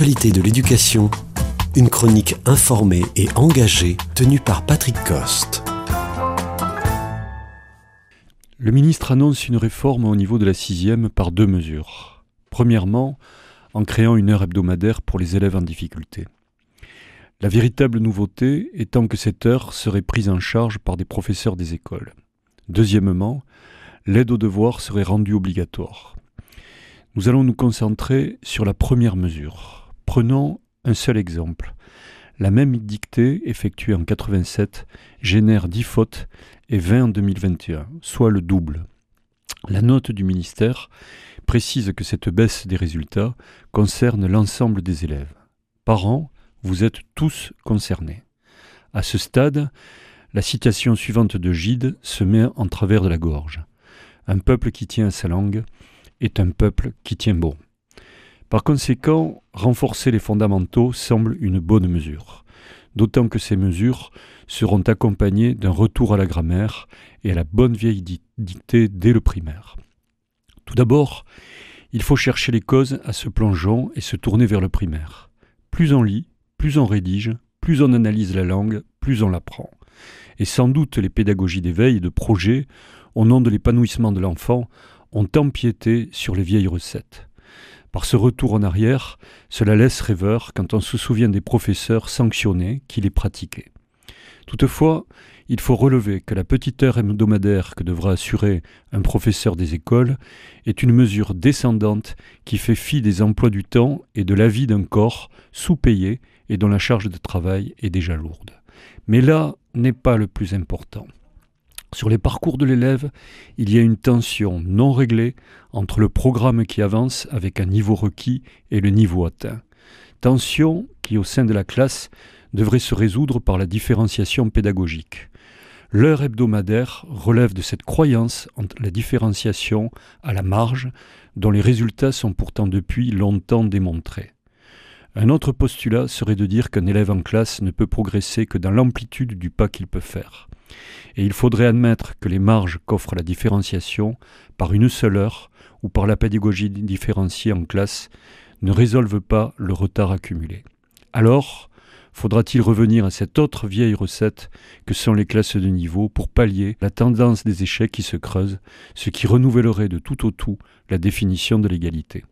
de l'éducation, une chronique informée et engagée tenue par Patrick Coste. Le ministre annonce une réforme au niveau de la sixième par deux mesures. Premièrement, en créant une heure hebdomadaire pour les élèves en difficulté. La véritable nouveauté étant que cette heure serait prise en charge par des professeurs des écoles. Deuxièmement, l'aide aux devoirs serait rendue obligatoire. Nous allons nous concentrer sur la première mesure. Prenons un seul exemple. La même dictée effectuée en 87 génère 10 fautes et 20 en 2021, soit le double. La note du ministère précise que cette baisse des résultats concerne l'ensemble des élèves. Parents, vous êtes tous concernés. À ce stade, la citation suivante de Gide se met en travers de la gorge. Un peuple qui tient à sa langue est un peuple qui tient bon. Par conséquent, renforcer les fondamentaux semble une bonne mesure, d'autant que ces mesures seront accompagnées d'un retour à la grammaire et à la bonne vieille dictée dès le primaire. Tout d'abord, il faut chercher les causes à ce plongeon et se tourner vers le primaire. Plus on lit, plus on rédige, plus on analyse la langue, plus on l'apprend. Et sans doute les pédagogies d'éveil et de projet, au nom de l'épanouissement de l'enfant, ont empiété sur les vieilles recettes. Par ce retour en arrière, cela laisse rêveur quand on se souvient des professeurs sanctionnés qui les pratiquaient. Toutefois, il faut relever que la petite heure hebdomadaire que devra assurer un professeur des écoles est une mesure descendante qui fait fi des emplois du temps et de la vie d'un corps sous-payé et dont la charge de travail est déjà lourde. Mais là n'est pas le plus important. Sur les parcours de l'élève, il y a une tension non réglée entre le programme qui avance avec un niveau requis et le niveau atteint. Tension qui, au sein de la classe, devrait se résoudre par la différenciation pédagogique. L'heure hebdomadaire relève de cette croyance entre la différenciation à la marge, dont les résultats sont pourtant depuis longtemps démontrés. Un autre postulat serait de dire qu'un élève en classe ne peut progresser que dans l'amplitude du pas qu'il peut faire. Et il faudrait admettre que les marges qu'offre la différenciation, par une seule heure ou par la pédagogie différenciée en classe, ne résolvent pas le retard accumulé. Alors, faudra-t-il revenir à cette autre vieille recette que sont les classes de niveau pour pallier la tendance des échecs qui se creusent, ce qui renouvellerait de tout au tout la définition de l'égalité?